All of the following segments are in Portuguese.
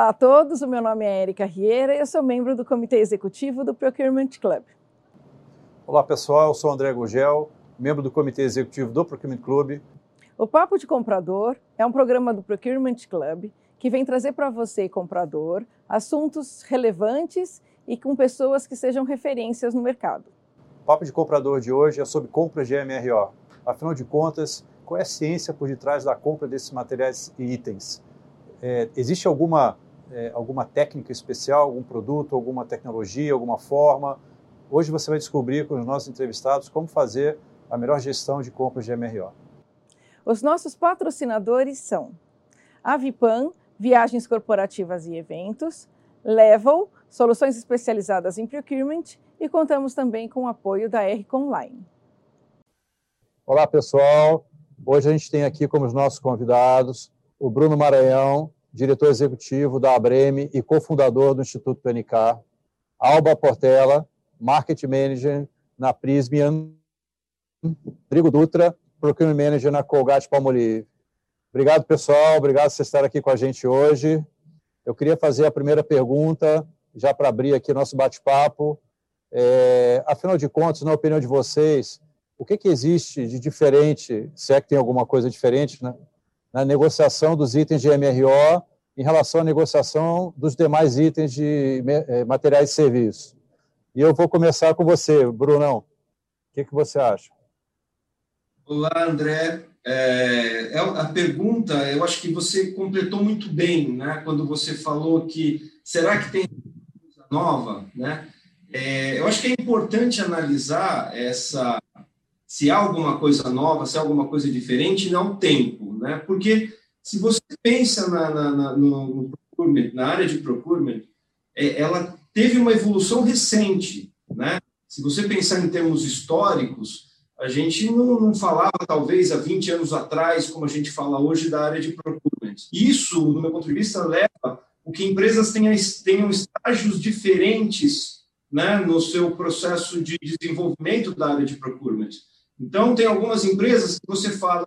Olá a todos, o meu nome é Erika Rieira e eu sou membro do Comitê Executivo do Procurement Club. Olá pessoal, eu sou André Gugel, membro do Comitê Executivo do Procurement Club. O Papo de Comprador é um programa do Procurement Club que vem trazer para você, comprador, assuntos relevantes e com pessoas que sejam referências no mercado. O Papo de Comprador de hoje é sobre compras de MRO. Afinal de contas, qual é a ciência por detrás da compra desses materiais e itens? É, existe alguma, é, alguma técnica especial, algum produto, alguma tecnologia, alguma forma? Hoje você vai descobrir com os nossos entrevistados como fazer a melhor gestão de compras de MRO. Os nossos patrocinadores são Avipan, Viagens Corporativas e Eventos, Level, Soluções especializadas em procurement e contamos também com o apoio da RCOM Online. Olá, pessoal. Hoje a gente tem aqui como os nossos convidados o Bruno Maranhão, diretor executivo da Abreme e cofundador do Instituto PNK, Alba Portela, Market Manager na Prismian, Rodrigo Dutra, Procurement Manager na Colgate Palmolive. Obrigado, pessoal. Obrigado por estarem aqui com a gente hoje. Eu queria fazer a primeira pergunta, já para abrir aqui nosso bate-papo. É, afinal de contas, na opinião de vocês, o que, que existe de diferente, se é que tem alguma coisa diferente, né, na negociação dos itens de MRO em relação à negociação dos demais itens de eh, materiais de serviço. E eu vou começar com você, Brunão. O que, que você acha? Olá, André. É, é, a pergunta, eu acho que você completou muito bem, né? Quando você falou que será que tem coisa nova, né? É, eu acho que é importante analisar essa se há alguma coisa nova, se há alguma coisa diferente, não tempo, né? Porque se você pensa na, na, na no, procurement, na área de procurement, é, ela teve uma evolução recente, né? Se você pensar em termos históricos, a gente não, não, falava, talvez, há 20 anos atrás, como a gente fala hoje, da área de procurement. Isso, do meu ponto de vista, leva o que empresas tenham, tenham estágios diferentes né, no seu processo de desenvolvimento da área de procurement. Então, tem algumas empresas que você fala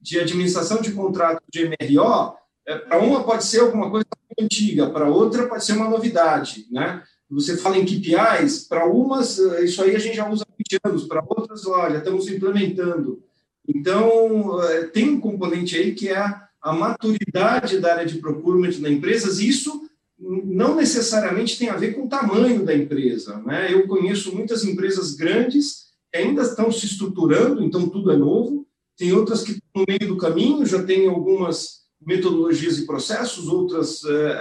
de administração de contrato de MRO, é, para uma pode ser alguma coisa antiga, para outra pode ser uma novidade, né? Você fala em KPIs, para umas, é, isso aí a gente já usa há 20 anos, para outras, olha, estamos implementando. Então, é, tem um componente aí que é a, a maturidade da área de procurement na empresas, isso não necessariamente tem a ver com o tamanho da empresa, né? Eu conheço muitas empresas grandes ainda estão se estruturando, então tudo é novo. Tem outras que no meio do caminho já têm algumas metodologias e processos, outras é,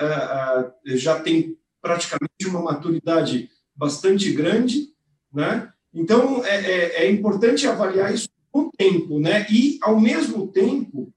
é, é, já têm praticamente uma maturidade bastante grande, né? Então é, é, é, importante avaliar isso com o tempo, né? E ao mesmo tempo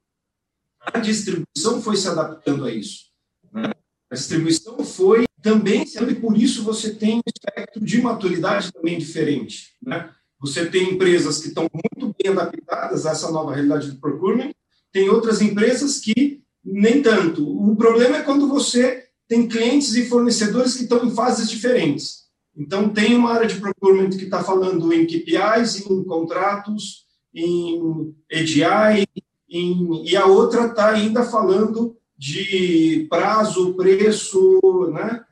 a distribuição foi se adaptando a isso. Né? A distribuição foi também e por isso você tem um espectro de maturidade também diferente, né? Você tem empresas que estão muito bem adaptadas a essa nova realidade do procurement, tem outras empresas que nem tanto. O problema é quando você tem clientes e fornecedores que estão em fases diferentes. Então, tem uma área de procurement que está falando em KPIs, em contratos, em EDI, em, e a outra está ainda falando de prazo, preço, né?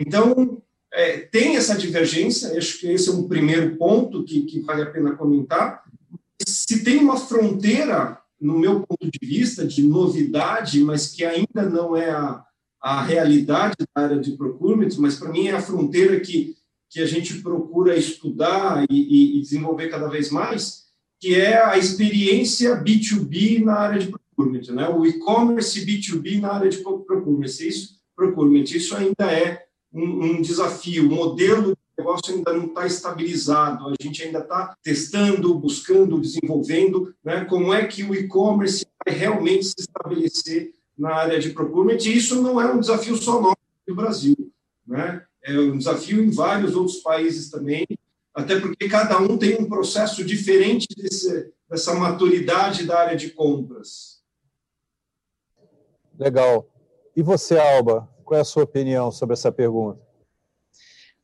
Então, é, tem essa divergência, acho que esse é um primeiro ponto que, que vale a pena comentar. Se tem uma fronteira, no meu ponto de vista, de novidade, mas que ainda não é a, a realidade da área de procurement, mas para mim é a fronteira que, que a gente procura estudar e, e, desenvolver cada vez mais, que é a experiência B2B na área de procurement, né? o e-commerce B2B na área de procurement. Isso, procurement, isso ainda é um, um desafio. O modelo de negócio ainda não está estabilizado, a gente ainda está testando, buscando, desenvolvendo né, como é que o e-commerce vai realmente se estabelecer na área de procurement. E isso não é um desafio só nosso no Brasil, né? é um desafio em vários outros países também, até porque cada um tem um processo diferente desse, dessa maturidade da área de compras. Legal. E você, Alba, qual é a sua opinião sobre essa pergunta?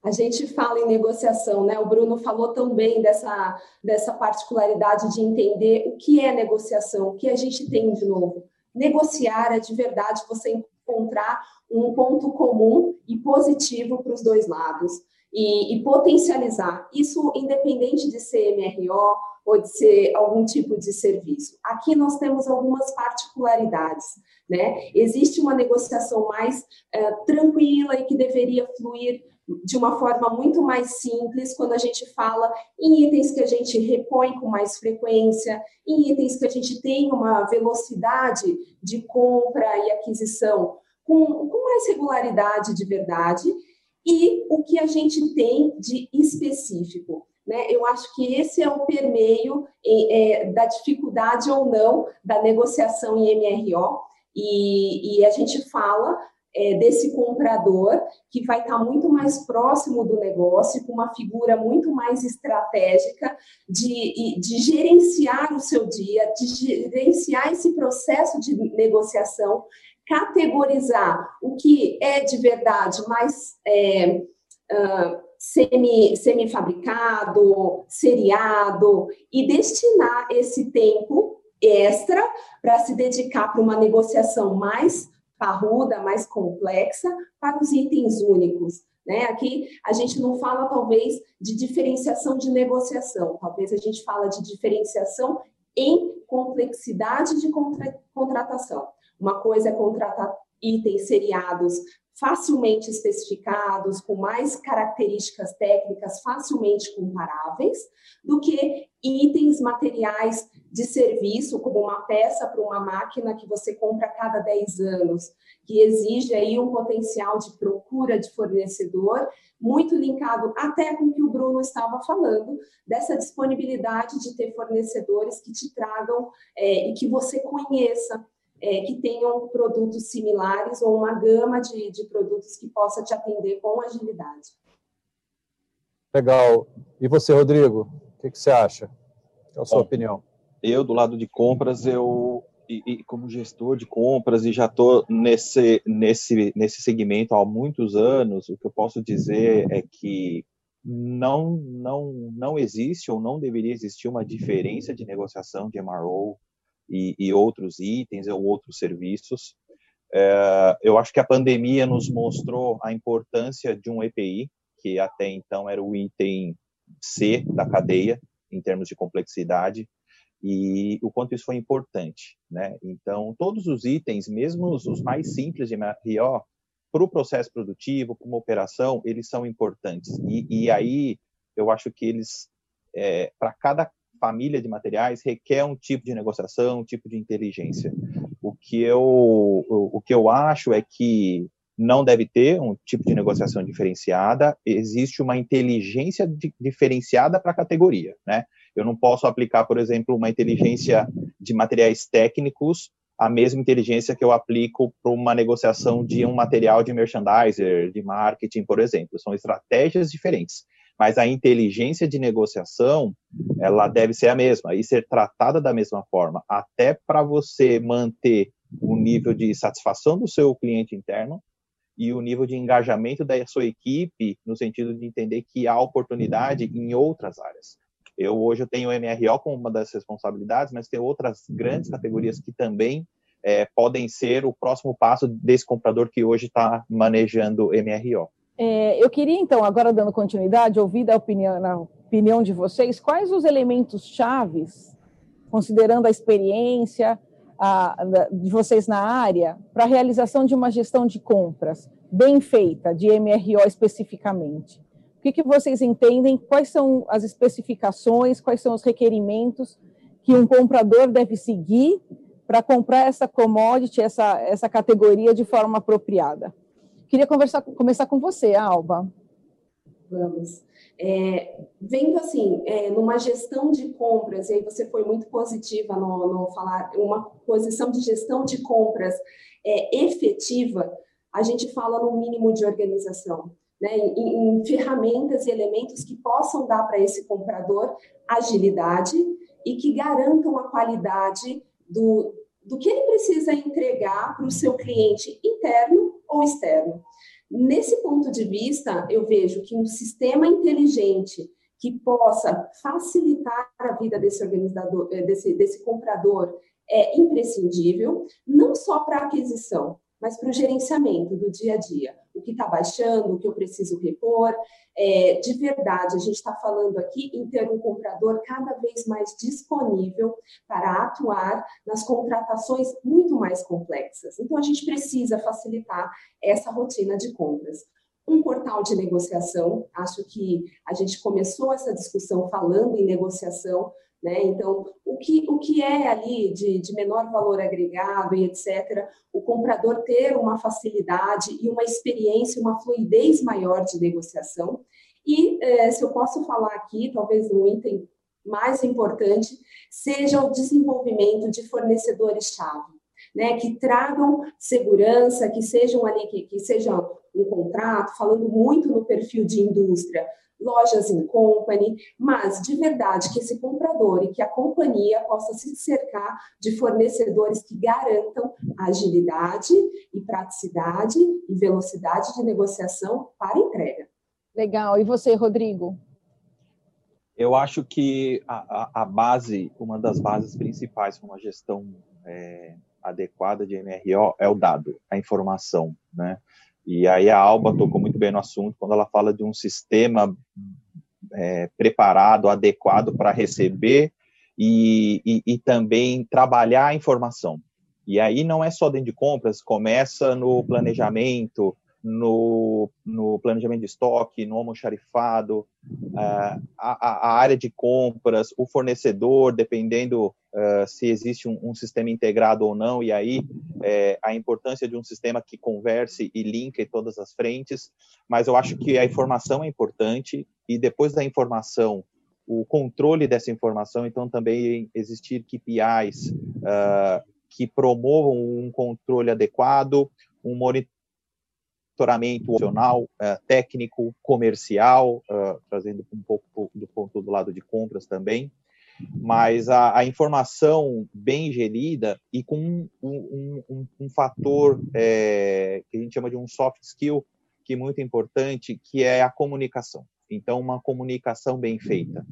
A gente fala em negociação, né? O Bruno falou também dessa, dessa particularidade de entender o que é negociação, o que a gente tem de novo. Negociar é de verdade você encontrar um ponto comum e positivo para os dois lados e, e, potencializar. Isso independente de ser MRO ou de ser algum tipo de serviço. Aqui nós temos algumas particularidades. Né? Existe uma negociação mais é, tranquila e que deveria fluir de uma forma muito mais simples quando a gente fala em itens que a gente repõe com mais frequência, em itens que a gente tem uma velocidade de compra e aquisição com, com mais regularidade de verdade, e o que a gente tem de específico. Né? Eu acho que esse é o permeio é, da dificuldade ou não da negociação em MRO, e, e a gente fala é, desse comprador que vai estar muito mais próximo do negócio, com uma figura muito mais estratégica de, de gerenciar o seu dia, de gerenciar esse processo de negociação, categorizar o que é de verdade mais é, uh, semi, semi-fabricado, seriado, e destinar esse tempo extra para se dedicar para uma negociação mais parruda, mais complexa, para os itens únicos. Né? Aqui a gente não fala, talvez, de diferenciação de negociação, talvez a gente fala de diferenciação em complexidade de contra contratação. Uma coisa é contratar itens seriados facilmente especificados, com mais características técnicas facilmente comparáveis, do que itens materiais de serviço, como uma peça para uma máquina que você compra a cada 10 anos, que exige aí um potencial de procura de fornecedor, muito linkado até com o que o Bruno estava falando, dessa disponibilidade de ter fornecedores que te tragam é, e que você conheça é, que tenham produtos similares ou uma gama de, de produtos que possa te atender com agilidade. Legal. E você, Rodrigo? O que, que você acha? Qual a sua Bom, opinião? Eu, do lado de compras, eu e, e, como gestor de compras e já estou nesse, nesse, nesse segmento há muitos anos, o que eu posso dizer é que não, não, não existe ou não deveria existir uma diferença de negociação de MRO e, e outros itens ou outros serviços. É, eu acho que a pandemia nos mostrou a importância de um EPI, que até então era o item C da cadeia, em termos de complexidade, e o quanto isso foi importante. Né? Então, todos os itens, mesmo os mais simples de MRO, para o processo produtivo, para uma operação, eles são importantes. E, e aí, eu acho que eles, é, para cada família de materiais requer um tipo de negociação, um tipo de inteligência. O que eu, o, que eu acho é que não deve ter um tipo de negociação diferenciada, existe uma inteligência di diferenciada para a categoria, né? Eu não posso aplicar, por exemplo, uma inteligência de materiais técnicos a mesma inteligência que eu aplico para uma negociação de um material de merchandiser, de marketing, por exemplo. São estratégias diferentes mas a inteligência de negociação ela deve ser a mesma e ser tratada da mesma forma, até para você manter o nível de satisfação do seu cliente interno e o nível de engajamento da sua equipe no sentido de entender que há oportunidade em outras áreas. Eu hoje eu tenho o MRO como uma das responsabilidades, mas tem outras grandes categorias que também é, podem ser o próximo passo desse comprador que hoje está manejando MRO. É, eu queria, então, agora dando continuidade, ouvir da opinião, opinião de vocês, quais os elementos chaves, considerando a experiência a, de vocês na área, para a realização de uma gestão de compras bem feita, de MRO especificamente? O que, que vocês entendem? Quais são as especificações, quais são os requerimentos que um comprador deve seguir para comprar essa commodity, essa, essa categoria de forma apropriada? Queria conversar, começar com você, Alba. Vamos. É, vendo assim, é, numa gestão de compras, e aí você foi muito positiva no, no falar, uma posição de gestão de compras é, efetiva, a gente fala no mínimo de organização, né, em, em ferramentas e elementos que possam dar para esse comprador agilidade e que garantam a qualidade do, do que ele precisa entregar para o seu cliente interno ou externo. Nesse ponto de vista, eu vejo que um sistema inteligente que possa facilitar a vida desse organizador, eh, desse, desse comprador, é imprescindível, não só para aquisição, mas para o gerenciamento do dia a dia. O que está baixando, o que eu preciso repor. É, de verdade, a gente está falando aqui em ter um comprador cada vez mais disponível para atuar nas contratações muito mais complexas. Então, a gente precisa facilitar essa rotina de compras um portal de negociação. Acho que a gente começou essa discussão falando em negociação, né? Então, o que, o que é ali de, de menor valor agregado e etc., o comprador ter uma facilidade e uma experiência, uma fluidez maior de negociação. E, eh, se eu posso falar aqui, talvez um item mais importante, seja o desenvolvimento de fornecedores-chave. Né, que tragam segurança, que sejam ali, que, que sejam um contrato, falando muito no perfil de indústria, lojas em company, mas de verdade que esse comprador e que a companhia possa se cercar de fornecedores que garantam agilidade e praticidade e velocidade de negociação para entrega. Legal. E você, Rodrigo? Eu acho que a, a, base, uma das bases principais para uma gestão é, adequada de MRO é o dado, a informação, né? E aí a Alba tocou muito bem no assunto quando ela fala de um sistema é, preparado, adequado para receber e, e, e, também trabalhar a informação. E aí não é só dentro de compras, começa no planejamento, no, no planejamento de estoque, no almoxarifado, uh, a, a, área de compras, o fornecedor, dependendo uh, se existe um, um, sistema integrado ou não, e aí é, a importância de um sistema que converse e linke todas as frentes. Mas eu acho que a informação é importante, e depois da informação, o controle dessa informação, então também existir KPIs uh, que promovam um controle adequado, um monitoramento monitoramento opcional, uh, técnico, comercial, uh, trazendo um pouco do ponto do lado de compras também, mas a, a informação bem gerida e com um, um, um, um fator é, que a gente chama de um soft skill, que é muito importante, que é a comunicação. Então, uma comunicação bem feita.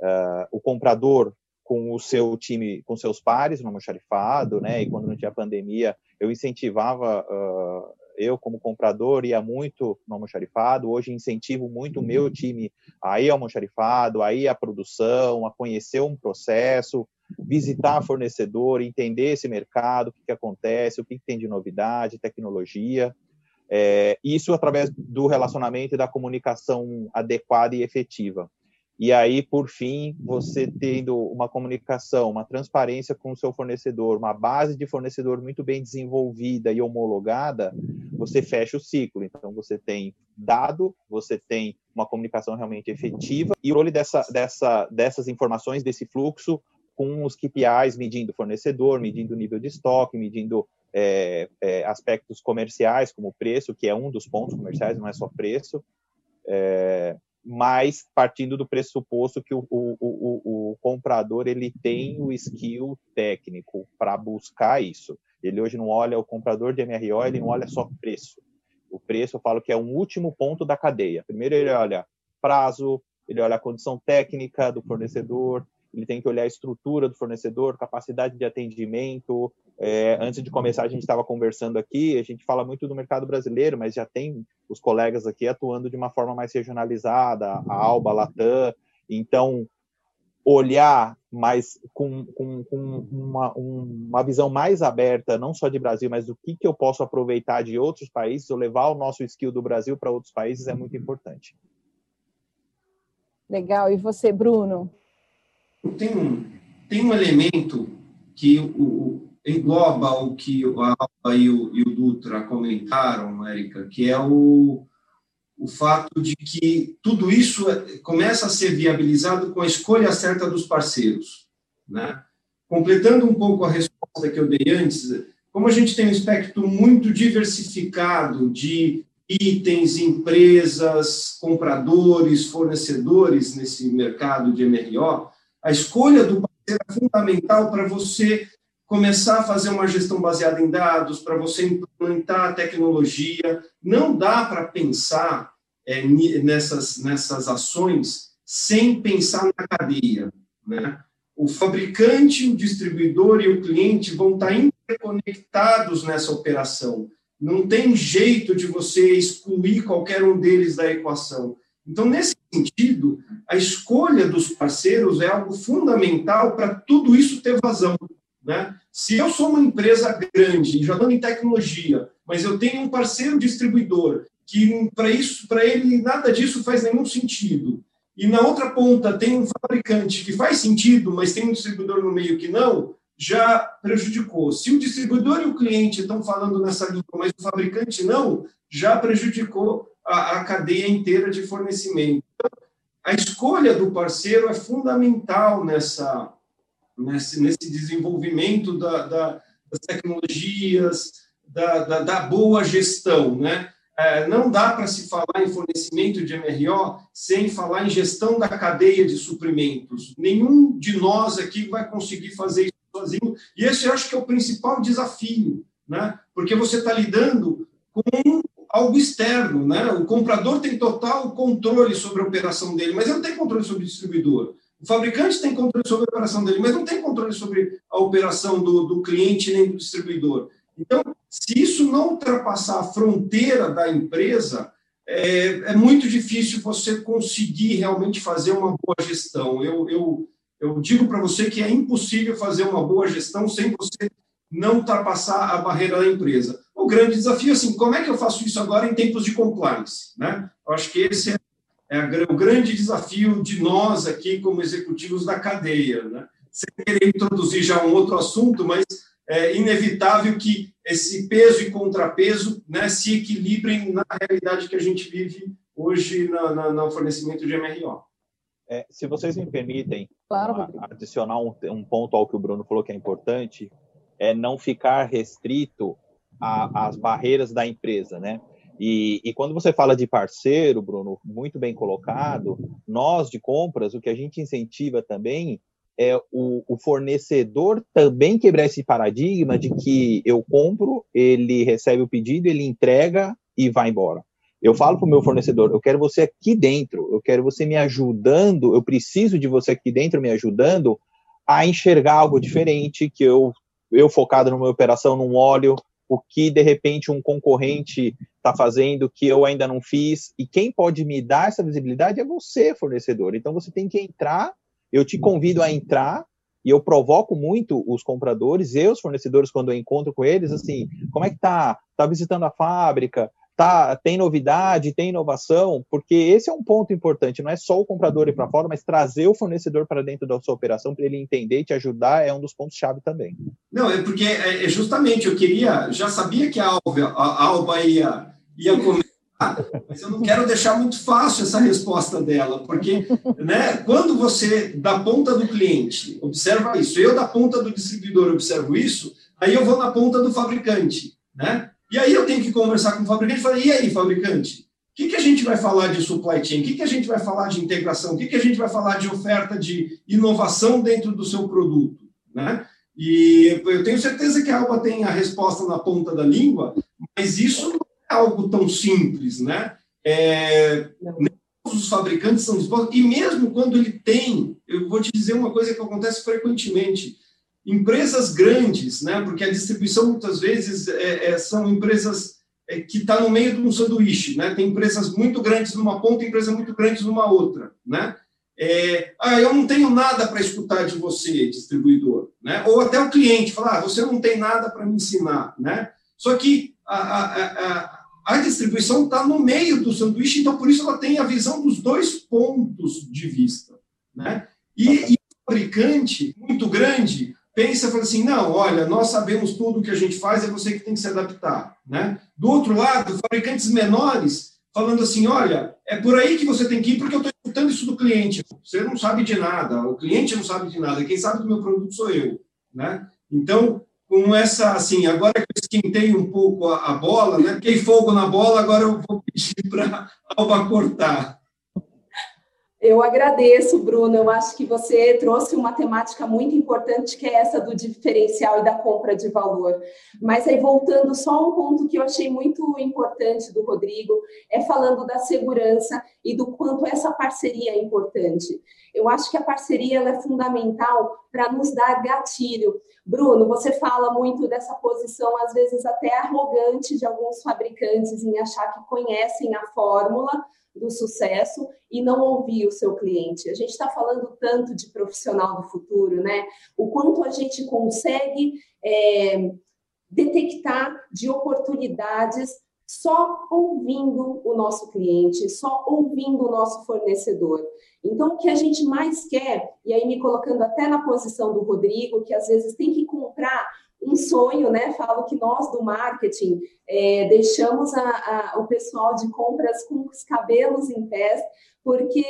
Uh, o comprador com o seu time, com seus pares no almoxarifado, né? E quando não tinha pandemia, eu incentivava eu, como comprador, ia muito no almoxarifado. Hoje incentivo muito o meu time a ir ao almoxarifado, a ir à produção, a conhecer um processo, visitar fornecedor, entender esse mercado, o que, que acontece, o que, que tem de novidade, tecnologia. É, isso através do relacionamento e da comunicação adequada e efetiva. E aí, por fim, você tendo uma comunicação, uma transparência com o seu fornecedor, uma base de fornecedor muito bem desenvolvida e homologada, você fecha o ciclo. Então, você tem dado, você tem uma comunicação realmente efetiva e o role dessa, dessa, dessas informações, desse fluxo, com os KPIs, medindo fornecedor, medindo nível de estoque, medindo é, é, aspectos comerciais, como preço, que é um dos pontos comerciais, não é só preço. É, mas partindo do pressuposto que o, o, o, o comprador ele tem o skill técnico para buscar isso. Ele hoje não olha o comprador de MRO, ele não olha só preço. O preço eu falo que é um último ponto da cadeia. Primeiro ele olha prazo, ele olha a condição técnica do fornecedor, ele tem que olhar a estrutura do fornecedor, capacidade de atendimento. É, antes de começar, a gente estava conversando aqui, a gente fala muito do mercado brasileiro, mas já tem os colegas aqui atuando de uma forma mais regionalizada, a Alba, a Latam. Então, olhar mais com, com, com uma, uma visão mais aberta, não só de Brasil, mas do que, que eu posso aproveitar de outros países, ou levar o nosso skill do Brasil para outros países é muito importante. Legal. E você, Bruno? Tem um, tem um elemento que o, engloba o que a Alba e o, e o Dutra comentaram, Érica, que é o, o fato de que tudo isso é, começa a ser viabilizado com a escolha certa dos parceiros. Né? Completando um pouco a resposta que eu dei antes, como a gente tem um espectro muito diversificado de itens, empresas, compradores, fornecedores nesse mercado de MRO, a escolha do parceiro é fundamental para você começar a fazer uma gestão baseada em dados, para você implementar a tecnologia. Não dá para pensar é, nessas, nessas ações sem pensar na cadeia. Né? O fabricante, o distribuidor e o cliente vão estar interconectados nessa operação. Não tem jeito de você excluir qualquer um deles da equação. Então, nesse sentido, a escolha dos parceiros é algo fundamental para tudo isso ter vazão. Né? Se eu sou uma empresa grande, já dando em tecnologia, mas eu tenho um parceiro distribuidor que para isso, para ele nada disso faz nenhum sentido. E na outra ponta tem um fabricante que faz sentido, mas tem um distribuidor no meio que não, já prejudicou. Se o distribuidor e o cliente estão falando nessa língua, mas o fabricante não, já prejudicou a, a cadeia inteira de fornecimento. A escolha do parceiro é fundamental nessa, nesse, nesse desenvolvimento da, da, das tecnologias, da, da, da boa gestão, né? É, não dá para se falar em fornecimento de MRO sem falar em gestão da cadeia de suprimentos. Nenhum de nós aqui vai conseguir fazer isso sozinho. E esse eu acho que é o principal desafio, né? Porque você está lidando com algo externo, né? O comprador tem total controle sobre a operação dele, mas não tem controle sobre o distribuidor. O fabricante tem controle sobre a operação dele, mas não tem controle sobre a operação do, do cliente nem do distribuidor. Então, se isso não ultrapassar a fronteira da empresa, é, é muito difícil você conseguir realmente fazer uma boa gestão. Eu, eu, eu digo para você que é impossível fazer uma boa gestão sem você não ultrapassar a barreira da empresa. O grande desafio, assim, como é que eu faço isso agora em tempos de compliance? Né? Eu acho que esse é, é o grande desafio de nós aqui, como executivos da cadeia. Né? Sem querer introduzir já um outro assunto, mas é inevitável que esse peso e contrapeso né, se equilibrem na realidade que a gente vive hoje na, na, no fornecimento de MRO. É, se vocês me permitem claro, adicionar um, um, ponto ao que o Bruno falou que é importante, é não ficar restrito às barreiras da empresa, né? E, e, quando você fala de parceiro, Bruno, muito bem colocado, nós de compras, o que a gente incentiva também é o, o, fornecedor também quebrar esse paradigma de que eu compro, ele recebe o pedido, ele entrega e vai embora. Eu falo para o meu fornecedor, eu quero você aqui dentro, eu quero você me ajudando, eu preciso de você aqui dentro me ajudando a enxergar algo diferente, que eu, eu focado numa operação, num óleo, o que de repente um concorrente está fazendo que eu ainda não fiz, e quem pode me dar essa visibilidade é você, fornecedor. Então você tem que entrar eu te convido a entrar e eu provoco muito os compradores e os fornecedores quando eu encontro com eles, assim, como é que tá? Tá visitando a fábrica? Tá, tem novidade, tem inovação, porque esse é um ponto importante, não é só o comprador ir para fora, mas trazer o fornecedor para dentro da sua operação para ele entender e te ajudar é um dos pontos chave também. Não, é porque é, é justamente eu queria, já sabia que a Alba, a Alba ia ia comer mas eu não quero deixar muito fácil essa resposta dela, porque né, quando você, da ponta do cliente, observa isso, eu da ponta do distribuidor observo isso, aí eu vou na ponta do fabricante, né? E aí eu tenho que conversar com o fabricante e falar, e aí, fabricante, o que, que a gente vai falar de supply chain? O que, que a gente vai falar de integração? O que, que a gente vai falar de oferta de inovação dentro do seu produto? Né? E eu tenho certeza que a Alba tem a resposta na ponta da língua, mas isso algo tão simples, né? É, todos os fabricantes são dispostos, e mesmo quando ele tem, eu vou te dizer uma coisa que acontece frequentemente, empresas grandes, né? Porque a distribuição muitas vezes é, é, são empresas é, que está no meio de um sanduíche, né? Tem empresas muito grandes numa ponta, empresas muito grandes numa outra, né? É, ah, eu não tenho nada para escutar de você, distribuidor, né? Ou até o cliente falar, ah, você não tem nada para me ensinar, né? Só que a, a, a, a distribuição está no meio do sanduíche, então por isso ela tem a visão dos dois pontos de vista. Né? E, e o fabricante, muito grande, pensa fala assim: não, olha, nós sabemos tudo o que a gente faz, é você que tem que se adaptar. Né? Do outro lado, fabricantes menores falando assim: olha, é por aí que você tem que ir, porque eu estou escutando isso do cliente. Você não sabe de nada, o cliente não sabe de nada, quem sabe do meu produto sou eu. Né? Então, com essa, assim, agora que eu esquentei um pouco a, a bola, né? Fiquei fogo na bola, agora eu vou pedir para Alba cortar. Eu agradeço, Bruno. Eu acho que você trouxe uma temática muito importante, que é essa do diferencial e da compra de valor. Mas aí, voltando só um ponto que eu achei muito importante do Rodrigo, é falando da segurança e do quanto essa parceria é importante. eu acho que a parceria é fundamental para nos dar gatilho. Bruno, você fala muito dessa posição, às vezes até arrogante, de alguns fabricantes em achar que conhecem a fórmula do sucesso e não ouvir o seu cliente. A gente está falando tanto de profissional do futuro, né? O quanto a gente consegue é, detectar de oportunidades só ouvindo o nosso cliente, só ouvindo o nosso fornecedor. Então, o que a gente mais quer, e aí me colocando até na posição do Rodrigo, que às vezes tem que comprar um sonho, né? Falo que nós do marketing é, deixamos a, a, o pessoal de compras com os cabelos em pés, porque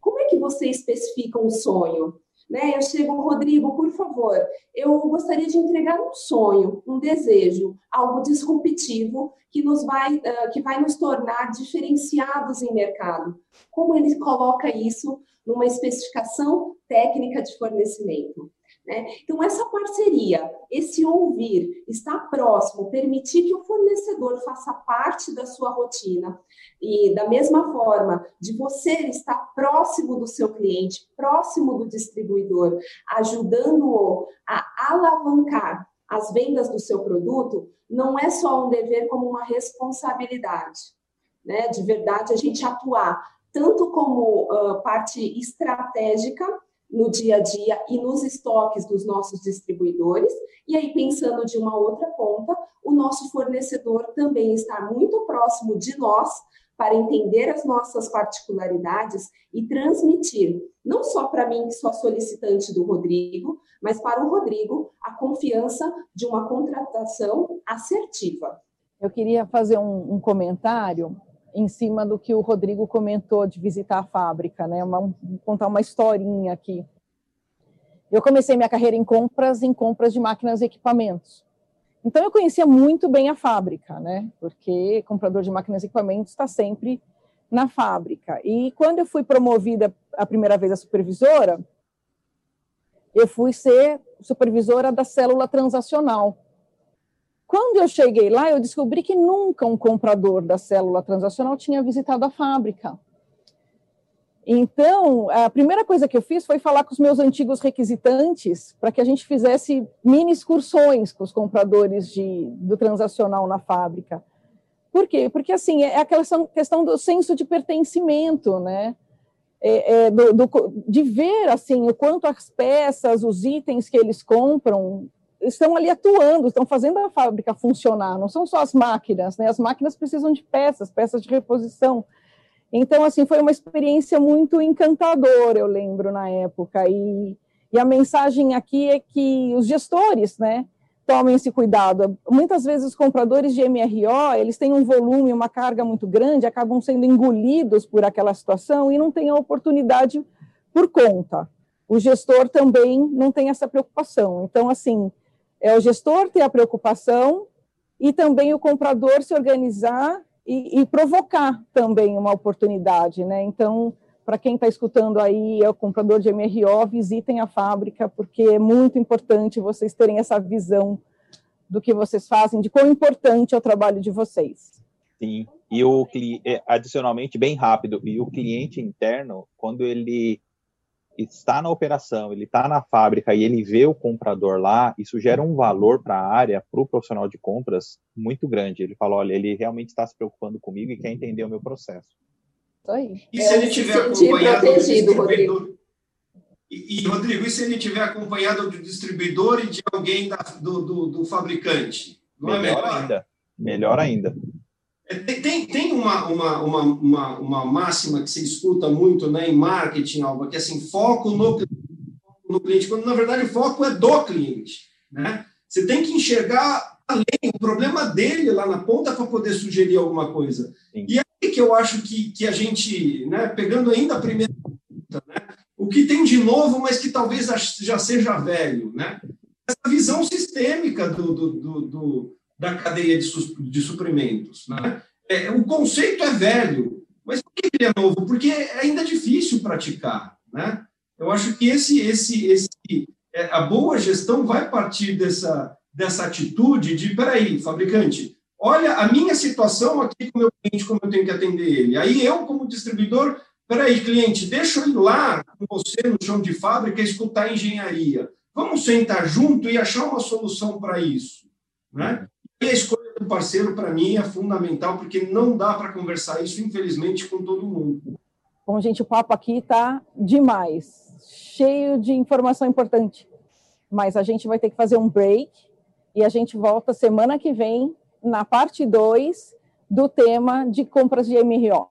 como é que você especifica um sonho? Né? Eu chego, Rodrigo, por favor, eu gostaria de entregar um sonho, um desejo, algo disruptivo que nos vai, uh, que vai nos tornar diferenciados em mercado. Como ele coloca isso numa especificação técnica de fornecimento? Né? Então, essa parceria, esse ouvir, estar próximo, permitir que o fornecedor faça parte da sua rotina e, da mesma forma, de você estar próximo do seu cliente, próximo do distribuidor, ajudando-o a alavancar as vendas do seu produto, não é só um dever como uma responsabilidade. Né? De verdade, a gente atuar tanto como uh, parte estratégica no dia a dia e nos estoques dos nossos distribuidores. E aí, pensando de uma outra ponta, o nosso fornecedor também está muito próximo de nós para entender as nossas particularidades e transmitir, não só para mim, que sou solicitante do Rodrigo, mas para o Rodrigo, a confiança de uma contratação assertiva. Eu queria fazer um, um comentário em cima do que o Rodrigo comentou de visitar a fábrica, né? Uma, contar uma historinha aqui. Eu comecei minha carreira em compras, em compras de máquinas e equipamentos. Então eu conhecia muito bem a fábrica, né? Porque comprador de máquinas e equipamentos está sempre na fábrica. E quando eu fui promovida a primeira vez a supervisora, eu fui ser supervisora da célula transacional quando eu cheguei lá, eu descobri que nunca um comprador da célula transacional tinha visitado a fábrica. Então, a primeira coisa que eu fiz foi falar com os meus antigos requisitantes para que a gente fizesse mini excursões com os compradores de, do transacional na fábrica. Por quê? Porque, assim, é aquela questão do senso de pertencimento, né? É, é, do, do, de ver, assim, o quanto as peças, os itens que eles compram estão ali atuando, estão fazendo a fábrica funcionar, não são só as máquinas, né? As máquinas precisam de peças, peças de reposição. Então, assim, foi uma experiência muito encantadora, eu lembro, na época. E, e a mensagem aqui é que os gestores, né, tomem esse cuidado. Muitas vezes os compradores de MRO, eles têm um volume, uma carga muito grande, acabam sendo engolidos por aquela situação e não têm a oportunidade por conta. O gestor também não tem essa preocupação. Então, assim, é o gestor ter a preocupação e também o comprador se organizar e, e provocar também uma oportunidade, né? Então, para quem está escutando aí, é o comprador de MRO, visitem a fábrica, porque é muito importante vocês terem essa visão do que vocês fazem, de quão importante é o trabalho de vocês. Sim, e o é, adicionalmente, bem rápido, e o cliente interno, quando ele está na operação, ele está na fábrica e ele vê o comprador lá, isso gera um valor para a área, para o profissional de compras, muito grande. Ele fala, olha, ele realmente está se preocupando comigo e quer entender o meu processo. Aí. E se é ele tiver acompanhado do distribuidor? E, e, Rodrigo, e se ele tiver acompanhado do distribuidor e de alguém da, do, do, do, fabricante? Não melhor, é melhor ainda. Melhor ainda. Tem, tem uma, uma, uma, uma, uma máxima que se escuta muito né, em marketing, Alba, que é assim, foco no, no cliente, quando na verdade o foco é do cliente. Né? Você tem que enxergar além o problema dele lá na ponta para poder sugerir alguma coisa. Sim. E é aí que eu acho que, que a gente, né, pegando ainda a primeira pergunta, né, o que tem de novo, mas que talvez já seja velho, né? Essa visão sistêmica do, do, do, do da cadeia de, su de suprimentos. Né? É, o conceito é velho, mas por que ele é novo? Porque é ainda difícil praticar. Né? Eu acho que esse, esse, esse, é, a boa gestão vai partir dessa, dessa atitude de, peraí, fabricante, olha a minha situação aqui com o meu cliente, como eu tenho que atender ele. Aí eu, como distribuidor, peraí, cliente, deixa eu ir lá com você no chão de fábrica escutar engenharia. Vamos sentar junto e achar uma solução para isso. Né? A escolha do parceiro, para mim, é fundamental, porque não dá para conversar isso, infelizmente, com todo mundo. Bom, gente, o papo aqui está demais, cheio de informação importante. Mas a gente vai ter que fazer um break e a gente volta semana que vem na parte 2 do tema de compras de MRO.